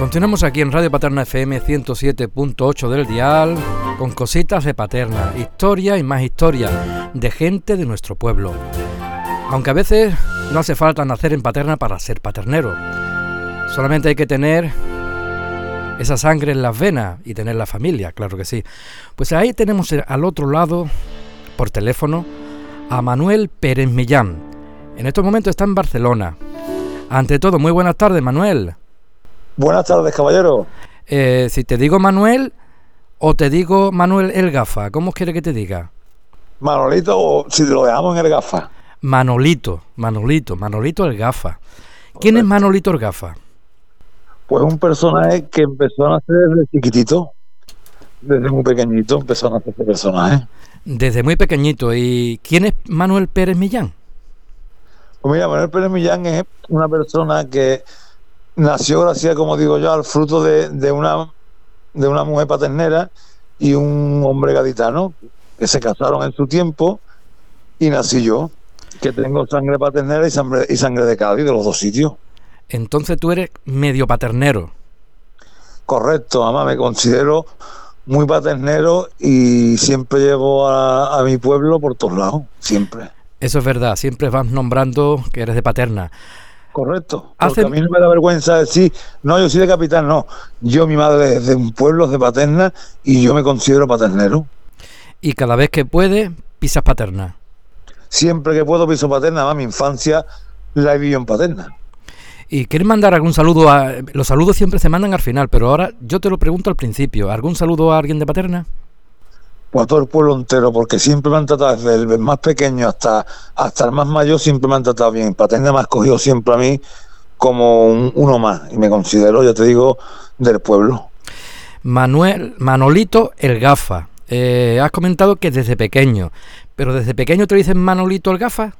Continuamos aquí en Radio Paterna FM 107.8 del dial con cositas de Paterna, historia y más historia de gente de nuestro pueblo. Aunque a veces no hace falta nacer en Paterna para ser paternero. Solamente hay que tener esa sangre en las venas y tener la familia, claro que sí. Pues ahí tenemos al otro lado, por teléfono, a Manuel Pérez Millán. En estos momentos está en Barcelona. Ante todo, muy buenas tardes, Manuel. Buenas tardes, caballero. Eh, si te digo Manuel o te digo Manuel el Gafa, ¿cómo quiere que te diga? Manolito o si lo dejamos en el Gafa. Manolito, Manolito, Manolito el Gafa. ¿Quién es Manolito el Gafa? Pues un personaje que empezó a nacer desde chiquitito, desde muy pequeñito empezó a nacer ese personaje. Desde muy pequeñito. ¿Y quién es Manuel Pérez Millán? Pues mira, Manuel Pérez Millán es una persona que nació gracias, como digo yo, al fruto de, una, de una mujer paternera y un hombre gaditano que se casaron en su tiempo y nací yo, que tengo sangre paternera y sangre, y sangre de Cádiz, de los dos sitios. Entonces tú eres medio paternero. Correcto, mamá, me considero muy paternero y siempre llevo a, a mi pueblo por todos lados, siempre. Eso es verdad, siempre vas nombrando que eres de paterna. Correcto. Porque a mí no me da vergüenza decir, no, yo soy de capital, no. Yo, mi madre es de un pueblo de paterna y yo me considero paternero. Y cada vez que puede, pisas paterna. Siempre que puedo piso paterna, más mi infancia la he vivido en paterna. ¿Y quieres mandar algún saludo? A... Los saludos siempre se mandan al final, pero ahora yo te lo pregunto al principio. ¿Algún saludo a alguien de paterna? Pues a todo el pueblo entero, porque siempre me han tratado, desde el más pequeño hasta, hasta el más mayor, siempre me han tratado bien. Paterna me ha escogido siempre a mí como uno más, y me considero, ya te digo, del pueblo. Manuel, Manolito el Gafa. Eh, has comentado que desde pequeño, pero desde pequeño te dicen Manolito el Gafa.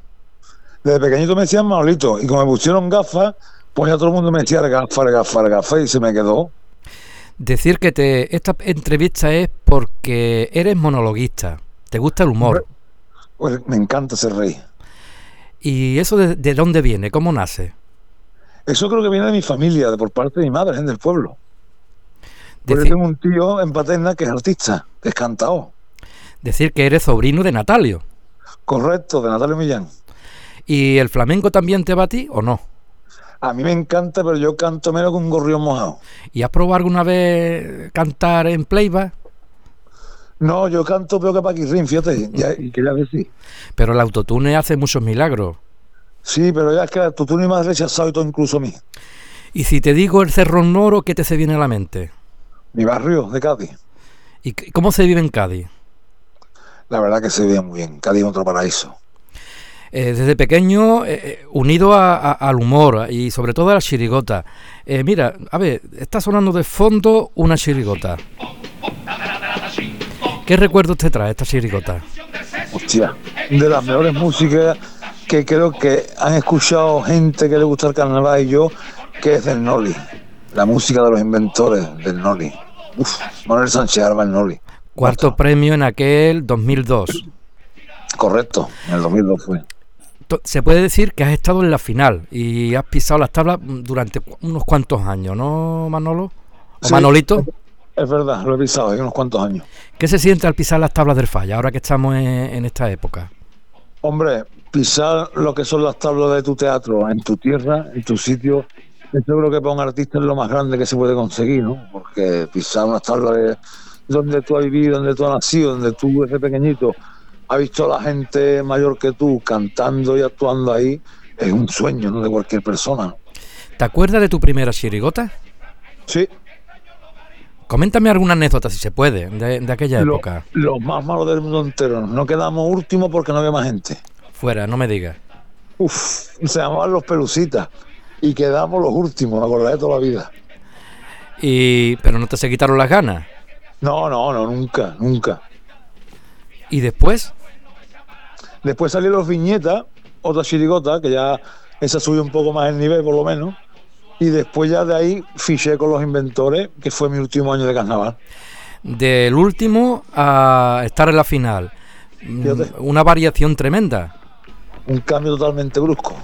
Desde pequeñito me decían Manolito, y como me pusieron gafas, pues ya todo el mundo me decía el gafa, el gafa, el gafa, y se me quedó decir que te, esta entrevista es porque eres monologuista, te gusta el humor. Pues me encanta ser rey. ¿Y eso de, dónde viene? ¿Cómo nace? Eso creo que viene de mi familia, de por parte de mi madre, gente del pueblo. Porque tengo un tío en Paterna que es artista, que es cantado. Decir que eres sobrino de Natalio. Correcto, de Natalio Millán. ¿Y el flamenco también te va a ti o no? A mí me encanta, pero yo canto menos que un gorrión mojado. ¿Y has probado alguna vez cantar en playback? No, yo canto peor que Paquirrín, fíjate, ya, y quería decir. Pero el autotune hace muchos milagros. Sí, pero ya es que el autotune me ha rechazado y todo incluso a mí. Y si te digo el Cerro Noro, ¿qué te se viene a la mente? Mi barrio, de Cádiz. ¿Y cómo se vive en Cádiz? La verdad que se vive muy bien, Cádiz es otro paraíso. Eh, desde pequeño eh, eh, unido al humor y sobre todo a la chirigota. mira, a ver, está sonando de fondo una chirigota. ¿Qué recuerdos te trae esta chirigota? Hostia, de las mejores músicas que creo que han escuchado gente que le gusta el carnaval y yo, que es del Noli. La música de los inventores del Noli. Uf, Manuel Sánchez Arba el Noli. Cuarto premio en aquel 2002. Correcto, en el 2002 fue se puede decir que has estado en la final y has pisado las tablas durante unos cuantos años, ¿no, Manolo? ¿O Manolito? Es verdad, lo he pisado en unos cuantos años. ¿Qué se siente al pisar las tablas del falla, ahora que estamos en, esta época? Hombre, pisar lo que son las tablas de tu teatro en tu tierra, en tu sitio, yo creo que para un artista es lo más grande que se puede conseguir, ¿no? Porque pisar unas tablas de donde tú has vivido, donde tú has nacido, donde tú desde pequeñito ha visto a la gente mayor que tú cantando y actuando ahí, es un sueño ¿no? de cualquier persona. ¿Te acuerdas de tu primera chirigota? Sí. Coméntame alguna anécdota, si se puede, de, aquella época. Los más malos del mundo entero. No quedamos últimos porque no había más gente. Fuera, no me digas. Uf, se llamaban los pelucitas. Y quedamos los últimos, me acordé de toda la vida. Y... ¿Pero no te se quitaron las ganas? No, no, no, nunca, nunca. ¿Y después? Después salieron los viñetas, otra chirigota, que ya esa subió un poco más el nivel, por lo menos. Y después ya de ahí fiché con los inventores, que fue mi último año de carnaval. Del último a estar en la final. Una variación tremenda. Un cambio totalmente brusco.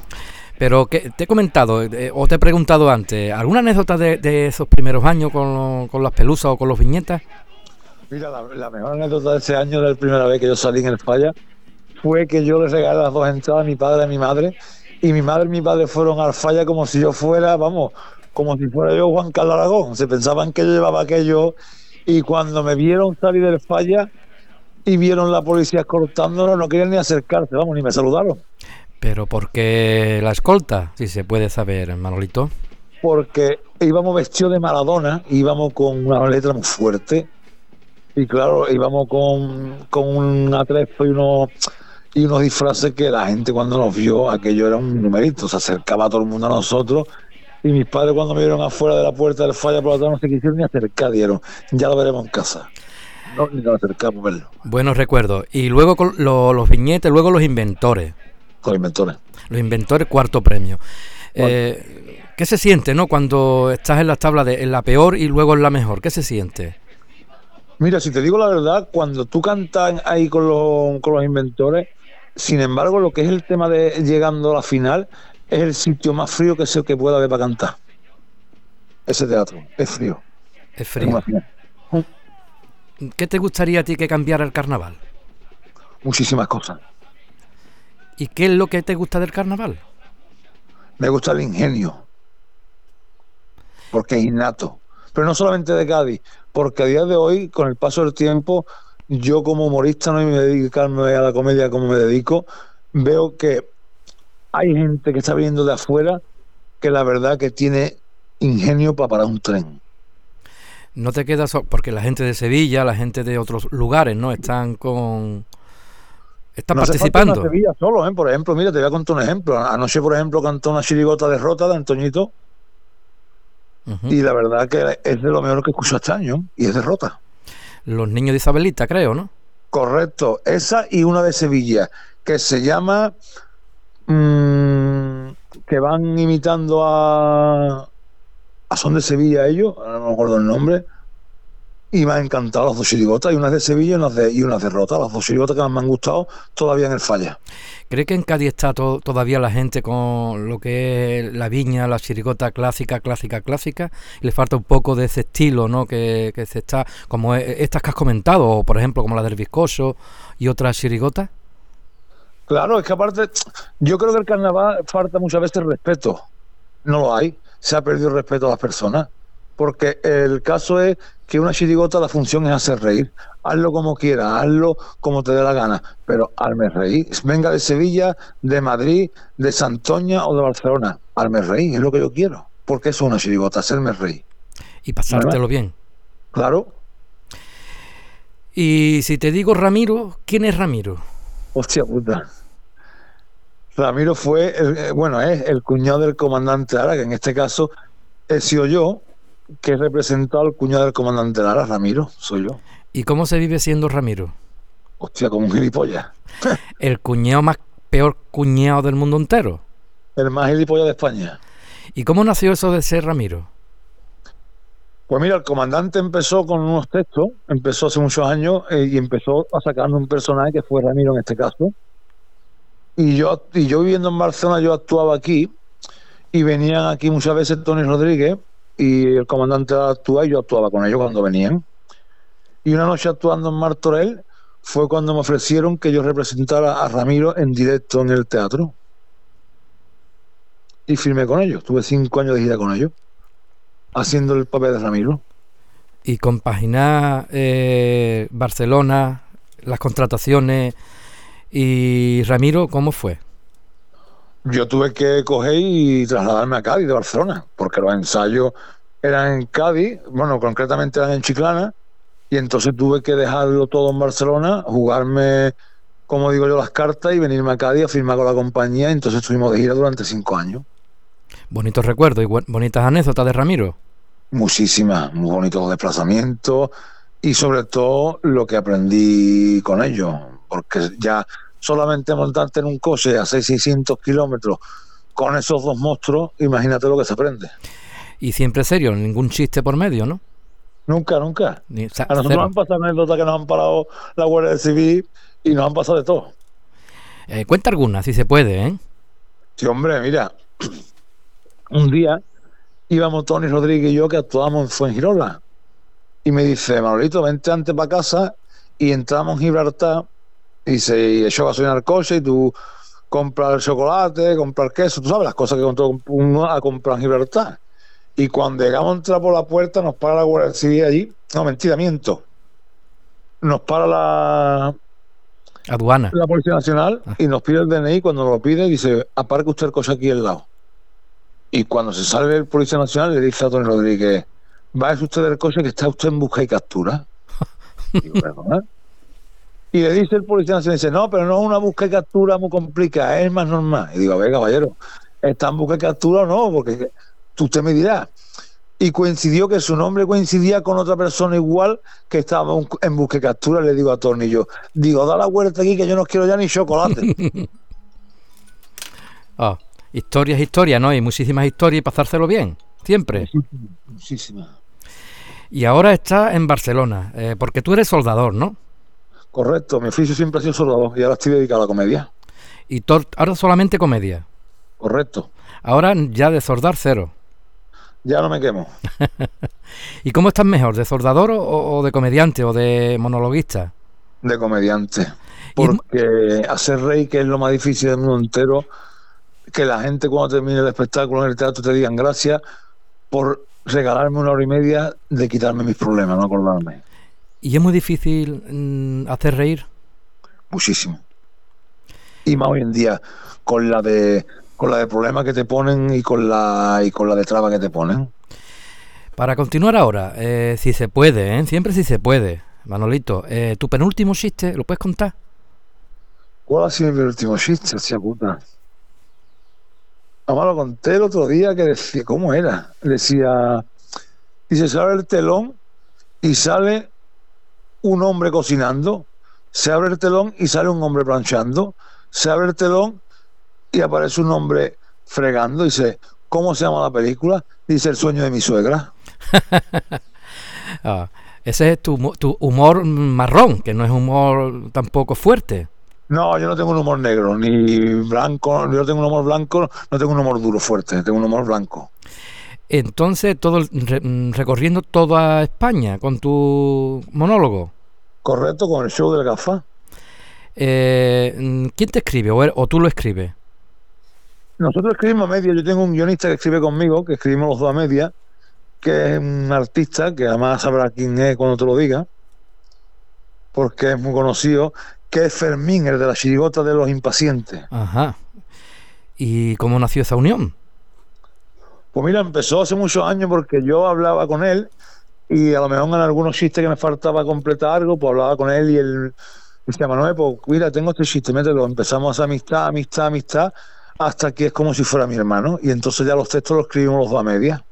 Pero que te he comentado eh, o te he preguntado antes, ¿alguna anécdota de, esos primeros años con, con, las pelusas o con los viñetas? Mira, la, mejor anécdota de ese año, de la primera vez que yo salí en el falla, fue que yo le regalé las dos entradas a mi padre y a mi madre, y mi madre y mi padre fueron al falla como si yo fuera, vamos, como si fuera yo Juan Carlos Aragón. Se pensaban que yo llevaba aquello, y cuando me vieron salir del falla y vieron la policía escoltándolo, no querían ni acercarse, vamos, ni me saludaron. ¿Pero por qué la escolta? Si se puede saber, Manolito. Porque íbamos vestidos de Maradona, íbamos con una letra muy fuerte. Y claro, íbamos con, con un atrezo y unos, y unos disfraces que la gente cuando nos vio, aquello era un numerito, se acercaba todo el mundo a nosotros. Y mis padres cuando me vieron afuera de la puerta del falla por la tarde no se quisieron ni acercar, dieron, ya lo veremos en casa. No, ni nos acercamos a verlo. Buenos recuerdos. Y luego con los viñetes, luego los inventores. Los inventores. Los inventores, cuarto premio. Eh, ¿Qué se siente, no? Cuando estás en la tabla de en la peor y luego en la mejor. ¿Qué se siente? Mira, si te digo la verdad, cuando tú cantas ahí con los, con los inventores, sin embargo, lo que es el tema de llegando a la final, es el sitio más frío que el que pueda haber para cantar. Ese teatro, es frío. Es frío. ¿Qué te gustaría a ti que cambiara el carnaval? Muchísimas cosas. ¿Y qué es lo que te gusta del carnaval? Me gusta el ingenio, porque es innato. Pero no solamente de Cádiz, porque a día de hoy, con el paso del tiempo, yo como humorista no me dedicarme a la comedia como me dedico, veo que hay gente que está viniendo de afuera que la verdad que tiene ingenio para parar un tren. No te quedas porque la gente de Sevilla, la gente de otros lugares, ¿no? Están con Está participando. Sevilla solo, ¿eh? Por ejemplo, mira, te voy a contar un ejemplo. Anoche, por ejemplo, cantó una chirigota de Rota de Antoñito. Y la verdad que es de lo mejor que escucho este año. Y es de Rota. Los niños de Isabelita, creo, ¿no? Correcto. Esa y una de Sevilla, que se llama... Mm, que van imitando a... A Son de Sevilla ellos, no me acuerdo el nombre y me han encantado las dos chirigotas, y unas de Sevilla y unas de, y unas de Rota, las dos chirigotas que más me han gustado todavía en el falla. ¿Cree que en Cádiz está todavía la gente con lo que es la viña, la chirigota clásica, clásica, clásica? Y le falta un poco de ese estilo, ¿no? Que, se está, como e, estas que has comentado, por ejemplo, como la del Viscoso y otras chirigotas. Claro, es que aparte, yo creo que el carnaval falta muchas veces respeto. No lo hay. Se ha perdido el respeto a las personas porque el caso es que una chirigota la función es hacer reír. Hazlo como quieras, hazlo como te dé la gana, pero hazme reír. Venga de Sevilla, de Madrid, de Santoña o de Barcelona, hazme reír, es lo que yo quiero. Porque eso es una chirigota, hacerme reír. Y pasártelo bien. Claro. Y si te digo Ramiro, ¿quién es Ramiro? Hostia puta. Ramiro fue, eh, bueno, es el cuñado del comandante Ara, que en este caso he sido yo, que he representado al cuñado del comandante Lara, Ramiro, soy yo. ¿Y cómo se vive siendo Ramiro? Hostia, como un gilipollas. ¿El cuñado más peor cuñado del mundo entero? El más gilipollas de España. ¿Y cómo nació eso de ser Ramiro? Pues mira, el comandante empezó con unos textos, empezó hace muchos años eh, y empezó a sacar un personaje que fue Ramiro en este caso. Y yo, y yo viviendo en Barcelona, yo actuaba aquí y venían aquí muchas veces Tony Rodríguez y el comandante actúa y yo actuaba con ellos cuando venían. Y una noche actuando en Martorell fue cuando me ofrecieron que yo representara a Ramiro en directo en el teatro. Y firmé con ellos. Tuve cinco años de gira con ellos, haciendo el papel de Ramiro. Y compaginar eh, Barcelona, las contrataciones y Ramiro, ¿cómo fue? Yo tuve que coger y trasladarme a Cádiz de Barcelona, porque los ensayos eran en Cádiz, bueno, concretamente eran en Chiclana, y entonces tuve que dejarlo todo en Barcelona, jugarme, como digo yo, las cartas y venirme a Cádiz a firmar con la compañía, y entonces estuvimos de gira durante cinco años. Bonitos recuerdos y bonitas anécdotas de Ramiro. Muchísimas, muy bonitos desplazamientos y sobre todo lo que aprendí con ellos, porque ya solamente montarte en un coche a 600 kilómetros con esos dos monstruos, imagínate lo que se aprende. Y siempre serio, ningún chiste por medio, ¿no? Nunca, nunca. a nosotros nos han pasado anécdotas que nos han parado la Guardia Civil y nos han pasado de todo. Eh, cuenta alguna, si se puede, ¿eh? Sí, hombre, mira, un día íbamos Tony Rodríguez y yo que actuábamos en Fuengirola. Y me dice, Manolito, vente antes para casa y entramos en Gibraltar. Y dice, y echó gasolina al coche y tú compras el chocolate, compras el queso, tú sabes las cosas que uno a comprar en Gibraltar. Y cuando llegamos a entrar por la puerta, nos para la Guardia Civil allí. No, mentira, miento. Nos para la. Aduana. La Policía Nacional ah. y nos pide el DNI. Cuando nos lo pide, dice: aparque usted el coche aquí al lado. Y cuando se sale el Policía Nacional, le dice a Tony Rodríguez: váyase usted del coche que está usted en busca y captura. y, le dice el Policía Nacional: dice, no, pero no es una busca y captura muy complicada, es más normal. Y digo: a ver, caballero, ¿está en busca y captura o no? Porque usted me dirá. Y coincidió que su nombre coincidía con otra persona igual que estaba en busca de captura. Le digo a Tornillo, digo, da la vuelta aquí que yo no quiero ya ni chocolate. oh, historias, historias, ¿no? Y muchísimas historias y pasárselo bien, siempre. Muchísimas. Y ahora está en Barcelona, eh, porque tú eres soldador, ¿no? Correcto, mi oficio siempre ha sido soldador y ahora estoy dedicado a la comedia. ¿Y ahora solamente comedia? Correcto. Ahora ya de soldar cero ya no me quemo. ¿Y cómo estás mejor, de soldador o, de comediante o de monologuista? De comediante. Porque hacer rey, que es lo más difícil del mundo entero, que la gente cuando termine el espectáculo en el teatro te digan gracias por regalarme una hora y media de quitarme mis problemas, no acordarme. ¿Y es muy difícil mm, hacer reír? Muchísimo. Y más hoy en día, con la de con la de problemas que te ponen y con la y con la de traba que te ponen. Para continuar ahora, eh, si se puede, ¿eh? siempre si se puede, Manolito, eh, tu penúltimo chiste, ¿lo puedes contar? ¿Cuál ha sido mi penúltimo chiste, hostia puta? Además lo conté el otro día que decía, ¿cómo era? Decía, dice, se abre el telón y sale un hombre cocinando, se abre el telón y sale un hombre planchando, se abre el telón y aparece un hombre fregando. Dice, ¿cómo se llama la película? Dice, El sueño de mi suegra. Ah, ese es tu, tu, humor marrón, que no es humor tampoco fuerte. No, yo no tengo un humor negro, ni blanco, yo tengo un humor blanco, no tengo un humor duro fuerte, tengo un humor blanco. Entonces, todo recorriendo toda España con tu monólogo. Correcto, con el show del gafa. Eh, ¿Quién te escribe o tú lo escribes? Nosotros escribimos a media. Yo tengo un guionista que escribe conmigo, que escribimos los dos a media, que es un artista, que además sabrá quién es cuando te lo diga, porque es muy conocido, que es Fermín, el de la chirigota de los impacientes. Ajá. ¿Y cómo nació esa unión? Pues mira, empezó hace muchos años porque yo hablaba con él y a lo mejor en algunos chistes que me faltaba completar algo, pues hablaba con él y él decía, Manuel, pues mira, tengo este chiste, mételo. Empezamos a amistad, amistad, amistad hasta que es como si fuera mi hermano. Y entonces ya los textos los escribimos los dos a media.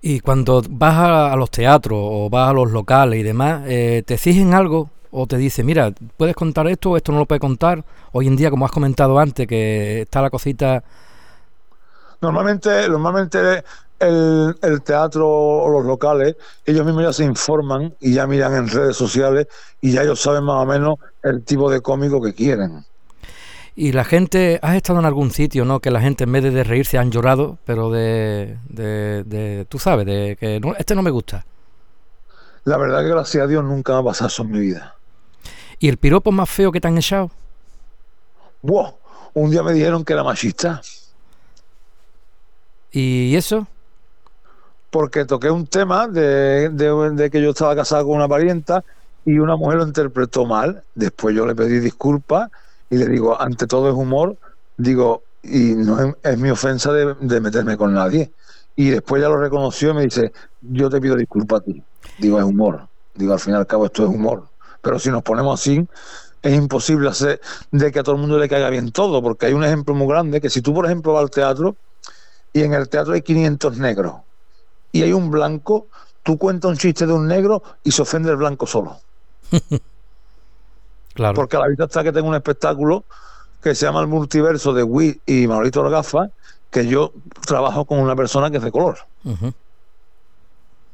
Y cuando vas a, los teatros o vas a los locales y demás, eh, ¿te exigen algo? ¿O te dice, mira, puedes contar esto o esto no lo puedes contar? Hoy en día, como has comentado antes, que está la cosita... Normalmente, normalmente el, el, teatro o los locales, ellos mismos ya se informan y ya miran en redes sociales y ya ellos saben más o menos el tipo de cómico que quieren. Y la gente, ¿has estado en algún sitio, no? Que la gente en vez de reírse han llorado, pero de, de, tú sabes, de que no, este no me gusta. La verdad que gracias a Dios nunca me ha pasado eso en mi vida. ¿Y el piropo más feo que te han echado? Wow, un día me dijeron que era machista. ¿Y eso? Porque toqué un tema de, de, de que yo estaba casado con una parienta y una mujer lo interpretó mal. Después yo le pedí disculpas y le digo, ante todo es humor, digo, y no es, mi ofensa de, meterme con nadie. Y después ya lo reconoció y me dice, yo te pido disculpas a ti. Digo, es humor. Digo, al fin y al cabo esto es humor. Pero si nos ponemos así, es imposible hacer de que a todo el mundo le caiga bien todo, porque hay un ejemplo muy grande, que si tú, por ejemplo, vas al teatro y en el teatro hay 500 negros y hay un blanco, tú cuentas un chiste de un negro y se ofende el blanco solo. Porque a la vista está que tengo un espectáculo que se llama El Multiverso de Wii y Maurito Orgafa, que yo trabajo con una persona que es de color.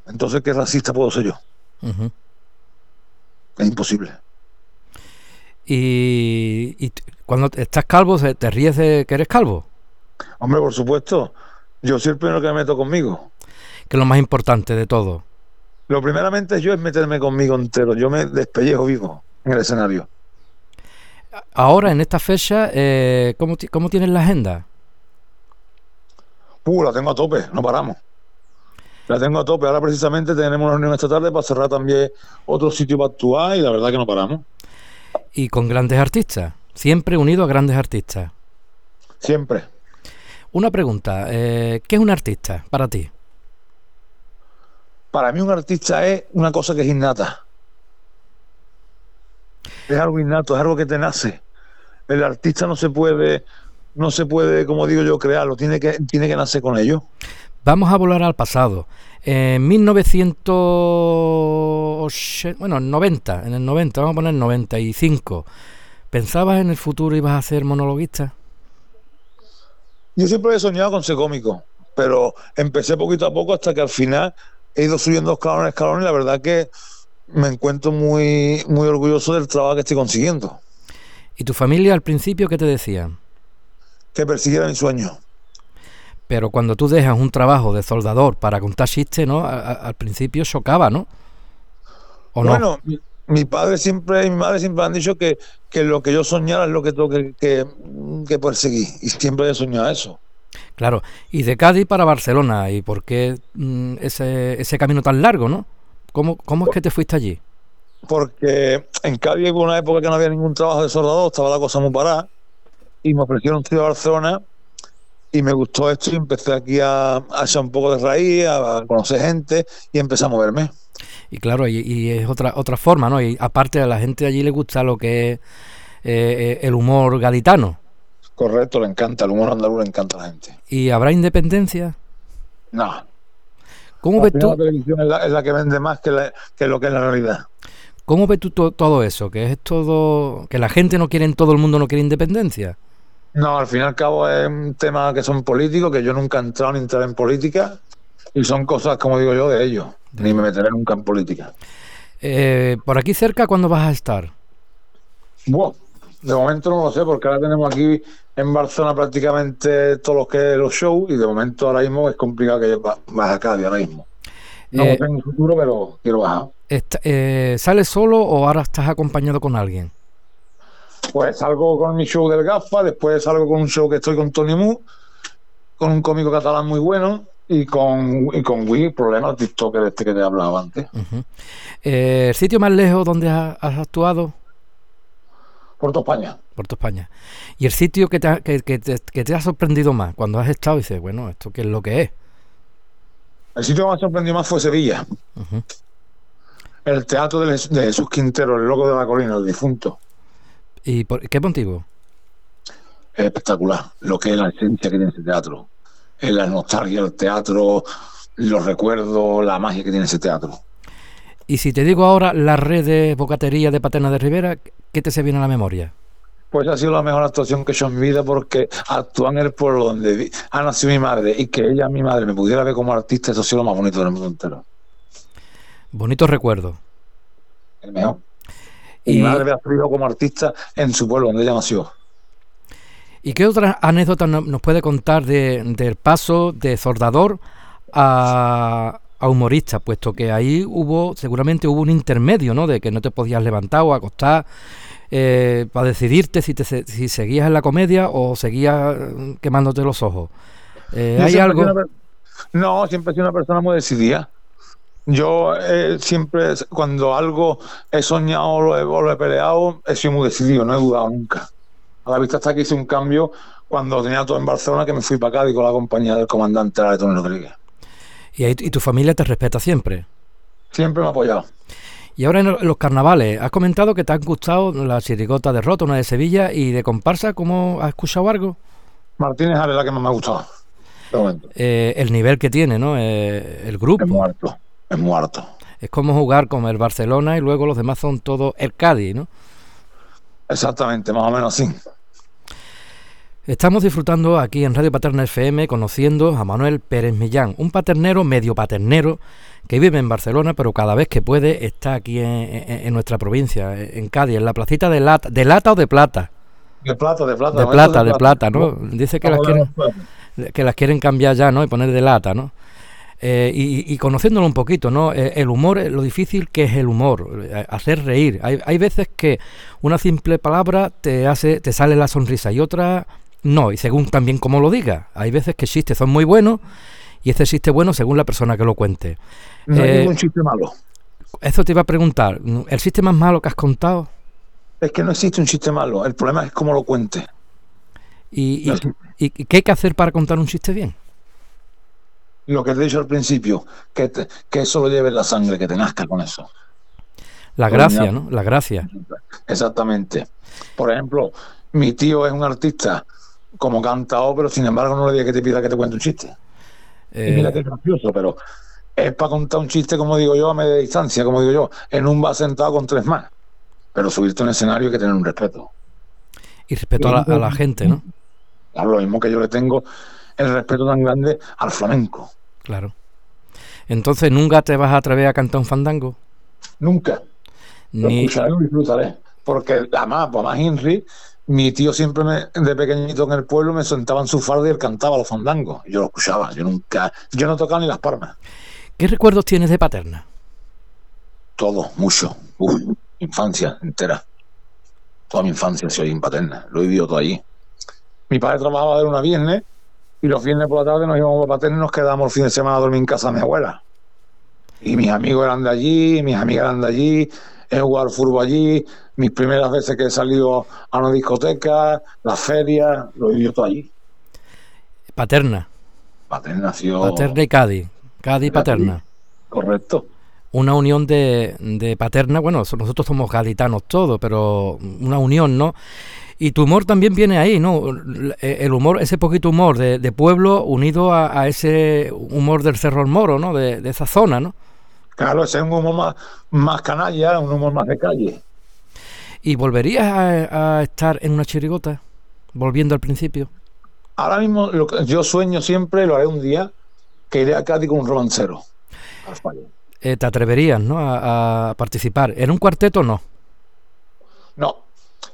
Entonces, ¿qué racista puedo ser yo? Es imposible. Y, y, cuando estás calvo, ¿te ríes de que eres calvo? Hombre, por supuesto. Yo soy el primero que me meto conmigo. Que es lo más importante de todo. Lo primeramente yo es meterme conmigo entero. Yo me despellejo vivo en el escenario. Ahora, en esta fecha, eh, ¿cómo, ¿cómo tienes la agenda? Uh, la tengo a tope, no paramos. La tengo a tope. Ahora precisamente tenemos una reunión esta tarde para cerrar también otro sitio para actuar y la verdad que no paramos. Y con grandes artistas, siempre unido a grandes artistas. Siempre. Una pregunta, eh, ¿qué es un artista para ti? Para mí un artista es una cosa que es innata. Es algo innato, es algo que te nace. El artista no se puede, no se puede, como digo yo, crearlo, tiene que, tiene que nacer con ello. Vamos a volar al pasado. En 1990, bueno, 90, en el 90, vamos a poner 95. ¿Pensabas en el futuro ibas a ser monologuista? Yo siempre he soñado con ser cómico, pero empecé poquito a poco hasta que al final he ido subiendo escalón a escalón y la verdad que me encuentro muy, muy orgulloso del trabajo que estoy consiguiendo. ¿Y tu familia al principio qué te decía? Que persiguiera mi sueño. Pero cuando tú dejas un trabajo de soldador para contar chistes, ¿no? al principio chocaba, ¿no? ¿O bueno, no? mi, padre siempre y mi madre siempre han dicho que, que, lo que yo soñara es lo que tengo que, que, perseguir. Y siempre he soñado eso. Claro, y de Cádiz para Barcelona, ¿y por qué mm, ese, ese camino tan largo, no? ¿Cómo, ¿Cómo es que te fuiste allí? Porque en Cádiz hubo una época que no había ningún trabajo de soldador, estaba la cosa muy parada, y me ofrecieron un a Barcelona y me gustó esto y empecé aquí a, a echar un poco de raíz, a conocer gente y empecé a moverme. Y claro, y, es otra otra forma, ¿no? Y aparte a la gente allí le gusta lo que es eh, el humor gaditano. Correcto, le encanta, el humor andaluz le encanta a la gente. ¿Y habrá independencia? No. ¿Cómo ves tú? La televisión es la, que vende más que, que, lo que es la realidad. ¿Cómo ves tú todo eso? Que es todo. que la gente no quiere en todo el mundo, no quiere independencia. No, al fin y al cabo es un tema que son políticos, que yo nunca he entrado ni entrar en política, y son cosas, como digo yo, de ellos. Ni me meteré nunca en política. Eh, ¿Por aquí cerca cuándo vas a estar? Bueno, de momento no lo sé, porque ahora tenemos aquí en Barcelona prácticamente todos los que los shows, y de momento ahora mismo es complicado que baje acá ahora mismo. No eh, tengo un futuro, pero quiero bajar. Eh, ¿Sales solo o ahora estás acompañado con alguien? Pues salgo con mi show del GAFA, después salgo con un show que estoy con Tony Mu, con un cómico catalán muy bueno y con, y con Wii, problema TikTok de este que te he hablado antes. Eh, ¿El sitio más lejos donde has, actuado? Puerto España. Puerto España. ¿Y el sitio que te, ha, que, te, ha sorprendido más cuando has estado y dices, bueno, ¿esto qué es lo que es? El sitio que me ha sorprendido más fue Sevilla. El teatro de, de Jesús Quintero, el loco de la colina, el difunto. ¿Y por qué motivo? Es espectacular lo que es la esencia que tiene ese teatro. Es la nostalgia del teatro, los recuerdos, la magia que tiene ese teatro. Y si te digo ahora la red de bocatería de Paterna de Rivera, ¿qué te se viene a la memoria? Pues ha sido la mejor actuación que he hecho en mi vida porque actúan en el pueblo donde ha nacido mi madre y que ella, mi madre, me pudiera ver como artista, eso ha sido lo más bonito del mundo entero. Bonito recuerdo. El mejor. Y mi madre ha salido como artista en su pueblo, donde ella nació. ¿Y qué otras anécdotas nos puede contar del paso de Zordador a, humorista? Puesto que ahí hubo, seguramente hubo un intermedio, ¿no? De que no te podías levantar o acostar eh, para decidirte si, te, si seguías en la comedia o seguías eh, quemándote los ojos. Eh, ¿Hay algo? No, siempre he sido una persona muy decidida. Yo eh, siempre, cuando algo he soñado o lo, he, peleado, he sido muy decidido, no he dudado nunca. A la vista hasta que hice un cambio cuando tenía todo en Barcelona, que me fui para Cádiz con la compañía del comandante Aretón Rodríguez. ¿Y, ¿Y tu familia te respeta siempre? Siempre me ha apoyado. Y ahora en los carnavales, has comentado que te han gustado la chirigota de una de Sevilla y de comparsa, ¿cómo has escuchado algo? Martínez es la que más me ha gustado. Eh, el nivel que tiene, ¿no? Eh, el grupo. Es muerto es muerto. Es como jugar con el Barcelona y luego los demás son todos el Cádiz, ¿no? Exactamente, más o menos así. Estamos disfrutando aquí en Radio Paterna FM conociendo a Manuel Pérez Millán, un paternero medio paternero que vive en Barcelona, pero cada vez que puede está aquí en, nuestra provincia, en Cádiz, en la placita de Lata, de Lata o de Plata. De plata, de plata. De plata, de plata, ¿no? Dice que las quieren, que las quieren cambiar ya, ¿no? Y poner de lata, ¿no? Eh, y, conociéndolo un poquito, ¿no? Eh, el humor, lo difícil que es el humor, hacer reír. Hay, hay veces que una simple palabra te hace, te sale la sonrisa y otra no, y según también como lo diga. Hay veces que chistes son muy buenos y este chiste bueno según la persona que lo cuente. No hay ningún chiste malo. Eso te iba a preguntar, ¿el chiste más malo que has contado? Es que no existe un chiste malo, el problema es cómo lo cuente. ¿Y, y, qué hay que hacer para contar un chiste bien? Lo que te he dicho al principio, que, que eso lo lleve la sangre, que te nazca con eso. La gracia, ¿no? La gracia. Exactamente. Por ejemplo, mi tío es un artista como cantado, pero sin embargo no le diga que te pida que te cuente un chiste. Y mira que es gracioso, pero es para contar un chiste, como digo yo, a media distancia, como digo yo, en un bar sentado con tres más. Pero subirte a un escenario hay que tener un respeto. Y respeto a la, gente, ¿no? Claro, lo mismo que yo le tengo el respeto tan grande al flamenco. Claro. Entonces, ¿nunca te vas a atrever a cantar un fandango? Nunca. Ni... Lo disfrutaré. Porque además, pues más Henry, mi tío siempre me, de pequeñito en el pueblo me sentaba en su farda y él cantaba los fandangos. Yo lo escuchaba, yo nunca, yo no tocaba ni las palmas. ¿Qué recuerdos tienes de Paterna? Todo, mucho. infancia entera. Toda mi infancia soy en Paterna. Lo he vivido todo allí. Mi padre trabajaba de una viernes y los viernes por la tarde nos íbamos a Paterna y nos quedábamos el fin de semana a dormir en casa de mi abuela. Y mis amigos eran de allí, mis amigas eran de allí, he jugado al fútbol allí, mis primeras veces que he salido a una discoteca, las ferias, lo he vivido todo allí. Paterna. Paterna, nació... Paterna y Cádiz. Cádiz y Paterna. Correcto. Una unión de, de Paterna, bueno, nosotros somos gaditanos todos, pero una unión, ¿no? Y tu humor también viene ahí, ¿no? El humor, ese poquito humor de, pueblo unido a, ese humor del Cerro El Moro, ¿no? De, de, esa zona, ¿no? Claro, ese es un humor más, más canalla, un humor más de calle. ¿Y volverías a, estar en una chirigota? Volviendo al principio. Ahora mismo lo que yo sueño siempre, lo haré un día, que iré a Cádiz con un romancero. Eh, ¿Te atreverías ¿no? A, participar? ¿En un cuarteto no? No,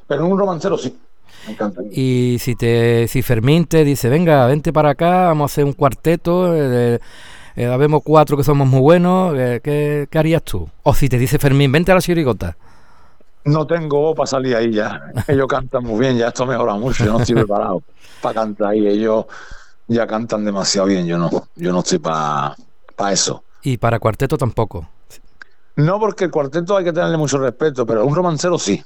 pero en un romancero sí. Me encanta. Y si te si Fermín te dice, venga, vente para acá, vamos a hacer un cuarteto, eh, eh cuatro que somos muy buenos, eh, ¿qué, ¿qué, harías tú? O si te dice Fermín, vente a la chirigota. No tengo voz para salir ahí ya. Ellos cantan muy bien, ya esto mejora mucho. Yo no estoy preparado para cantar ahí. Ellos ya cantan demasiado bien. Yo no, yo no estoy para eso. Y para cuarteto tampoco. No, porque el cuarteto hay que tenerle mucho respeto, pero un romancero sí.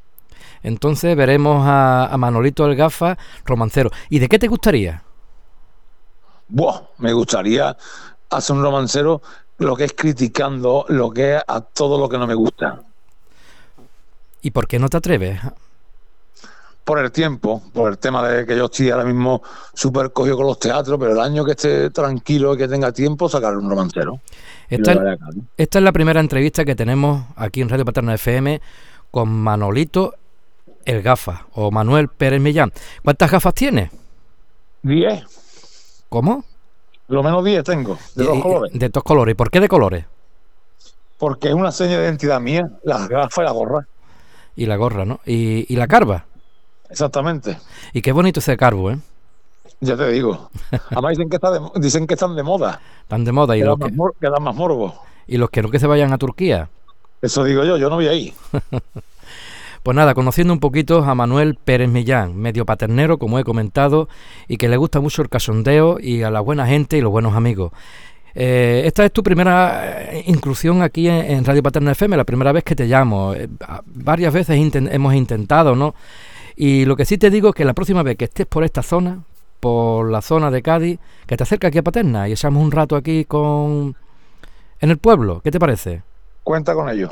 Entonces veremos a, Manolito el Gafa, romancero. ¿Y de qué te gustaría? Buah, me gustaría hacer un romancero lo que es criticando lo que es a todo lo que no me gusta. ¿Y por qué no te atreves? Por el tiempo, por el tema de que yo estoy ahora mismo súper cogido con los teatros, pero el año que esté tranquilo y que tenga tiempo, sacar un romancero. Esta, esta, es la primera entrevista que tenemos aquí en Radio Paterna FM con Manolito el Gafa o Manuel Pérez Millán. ¿Cuántas gafas tiene? Diez. ¿Cómo? Lo menos diez tengo, de dos colores. De dos colores. ¿Y por qué de colores? Porque es una seña de identidad mía, las gafas y la gorra y la gorra, ¿no? Y, la carva. Exactamente. Y qué bonito ese carbo, ¿eh? Ya te digo. Además dicen que, dicen que están de moda. Están de moda. Y los que, dan más morbo. Y los que no que se vayan a Turquía. Eso digo yo, yo no voy ahí. pues nada, conociendo un poquito a Manuel Pérez Millán, medio paternero, como he comentado, y que le gusta mucho el casondeo y a la buena gente y los buenos amigos. Eh, esta es tu primera eh, inclusión aquí en, Radio Paterna FM, la primera vez que te llamo. Eh, varias veces hemos intentado, ¿no? Y lo que sí te digo es que la próxima vez que estés por esta zona, por la zona de Cádiz, que te acerques aquí a Paterna y echamos un rato aquí con en el pueblo. ¿Qué te parece? Cuenta con ello.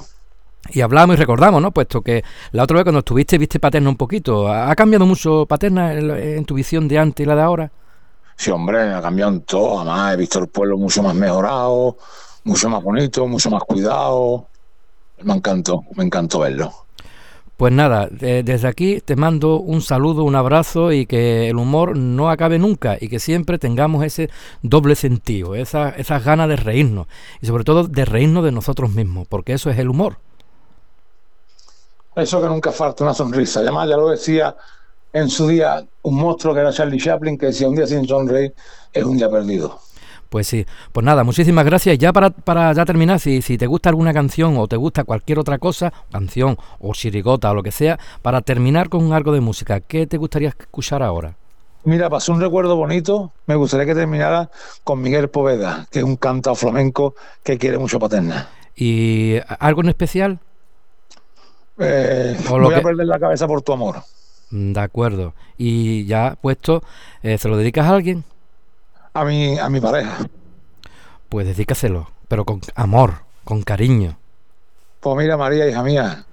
Y hablamos y recordamos, ¿no? Puesto que la otra vez cuando estuviste viste Paterna un poquito. ¿Ha cambiado mucho Paterna en tu visión de antes y la de ahora? Sí, hombre, ha cambiado en todo. Además, he visto el pueblo mucho más mejorado, mucho más bonito, mucho más cuidado. Me encantó, me encantó verlo. Pues nada, desde aquí te mando un saludo, un abrazo y que el humor no acabe nunca y que siempre tengamos ese doble sentido, esas ganas de reírnos y sobre todo de reírnos de nosotros mismos, porque eso es el humor. Eso que nunca falta, una sonrisa. Además, ya lo decía en su día un monstruo que era Charlie Chaplin, que decía un día sin sonreír es un día perdido. Pues sí, pues nada, muchísimas gracias. Ya para, para ya terminar, si, si te gusta alguna canción o te gusta cualquier otra cosa, canción o chirigota o lo que sea, para terminar con algo de música, ¿qué te gustaría escuchar ahora? Mira, pasó un recuerdo bonito. Me gustaría que terminara con Miguel Poveda, que es un cantao flamenco que quiere mucho Paterna. ¿Y algo en especial? Eh, voy a perder la cabeza por tu amor. De acuerdo. Y ya puesto, eh, ¿se lo dedicas a alguien? a mi, a mi pareja. Pues dedícaselo, pero con amor, con cariño. Pues mira, María, hija mía,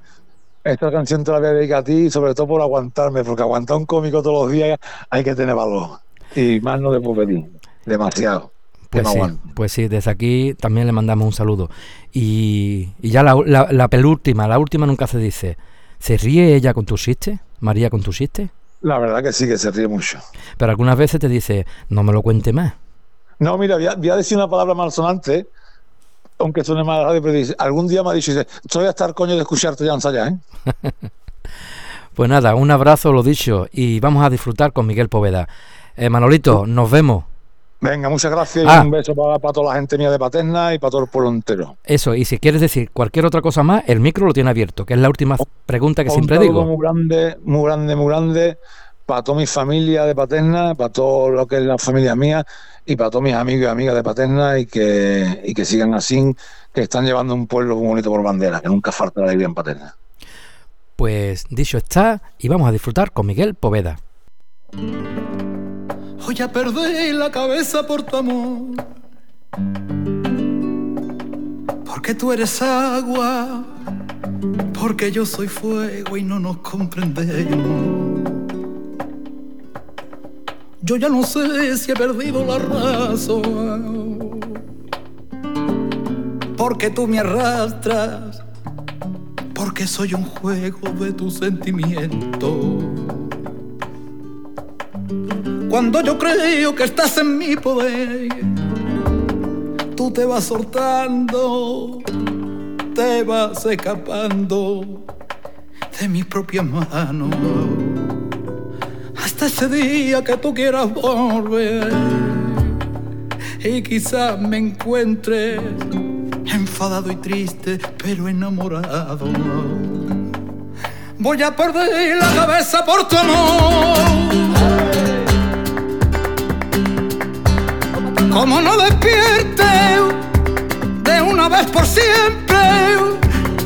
esta canción te la voy a dedicar a ti, sobre todo por aguantarme, porque aguantar un cómico todos los días hay que tener valor. Y más no de pedir, demasiado. Pues sí, pues sí, desde aquí también le mandamos un saludo. Y, y ya la, la, la, penúltima, la última nunca se dice. ¿Se ríe ella con tu chiste? ¿María con tu chiste? La verdad que sí, que se ríe mucho. Pero algunas veces te dice, no me lo cuente más. No, mira, voy a, decir una palabra malsonante, aunque suene mal radio, pero dice, algún día me ha dicho, dice, estoy a estar coño de escucharte ya ensayar, ¿eh? pues nada, un abrazo, lo dicho, y vamos a disfrutar con Miguel Poveda. Eh, Manolito, nos vemos. Venga, muchas gracias y ah. un beso para, toda la gente mía de Paterna y para todo el pueblo entero. Eso, y si quieres decir cualquier otra cosa más, el micro lo tiene abierto, que es la última pregunta que siempre digo. Muy grande, muy grande, muy grande para toda mi familia de Paterna, para todo lo que es la familia mía y para todos mis amigos y amigas de Paterna y que, y que sigan así, que están llevando un pueblo muy bonito por bandera, que nunca falta la alegría en Paterna. Pues dicho está, y vamos a disfrutar con Miguel Poveda. Hoy ya perdí la cabeza por tu amor. Porque tú eres agua, porque yo soy fuego y no nos comprendemos. Yo ya no sé si he perdido la razón. Porque tú me arrastras, porque soy un juego de tus sentimientos cuando yo creo que estás en mi poder, tú te vas soltando, te vas escapando de mis propias manos. Hasta ese día que tú quieras volver y quizás me encuentres enfadado y triste, pero enamorado. Voy a perder la cabeza por tu amor como no despierte de una vez por siempre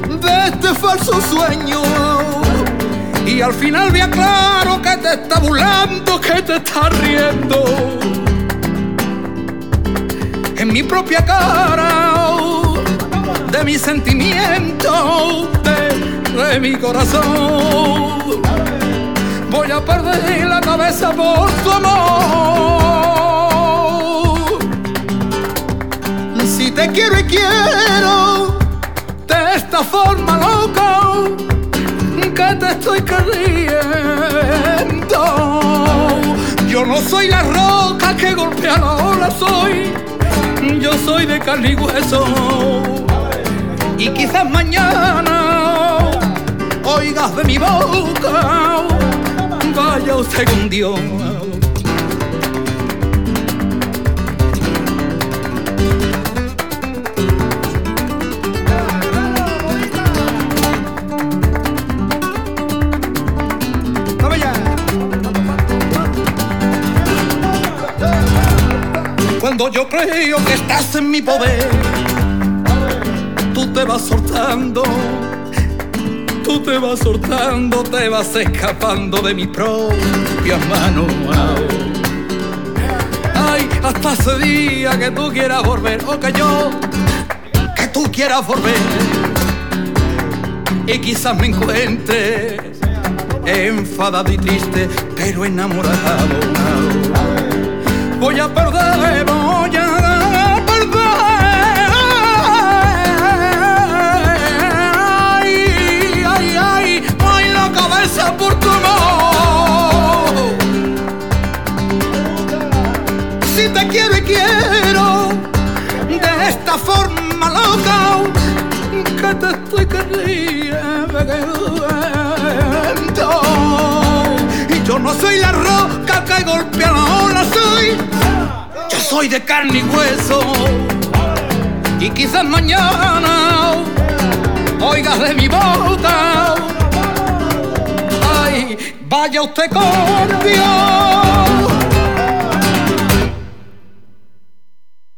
de este falso sueño. Y al final me aclaro que te está burlando, que te está riendo. En mi propia cara, de mi sentimiento, de, de mi corazón. Voy a perder la cabeza por tu amor. Te quiero y quiero de esta forma loco que te estoy queriendo. Yo no soy la roca que golpea la ola, soy, yo soy de carne y hueso. Y quizás mañana oigas de mi boca, vaya usted con Dios. Cuando yo creo que estás en mi poder, tú te vas soltando, tú te vas soltando, te vas escapando de mi propia mano. Ay, hasta ese día que tú quieras volver, o que yo, que tú quieras volver, y quizás me encuentres enfadado y triste, pero enamorado voy a perder, que te estoy queriendo. Y yo no soy la roca que golpea la ola, soy. Yo soy de carne y hueso. Y quizás mañana oigas de mi boca. Ay, vaya usted con Dios.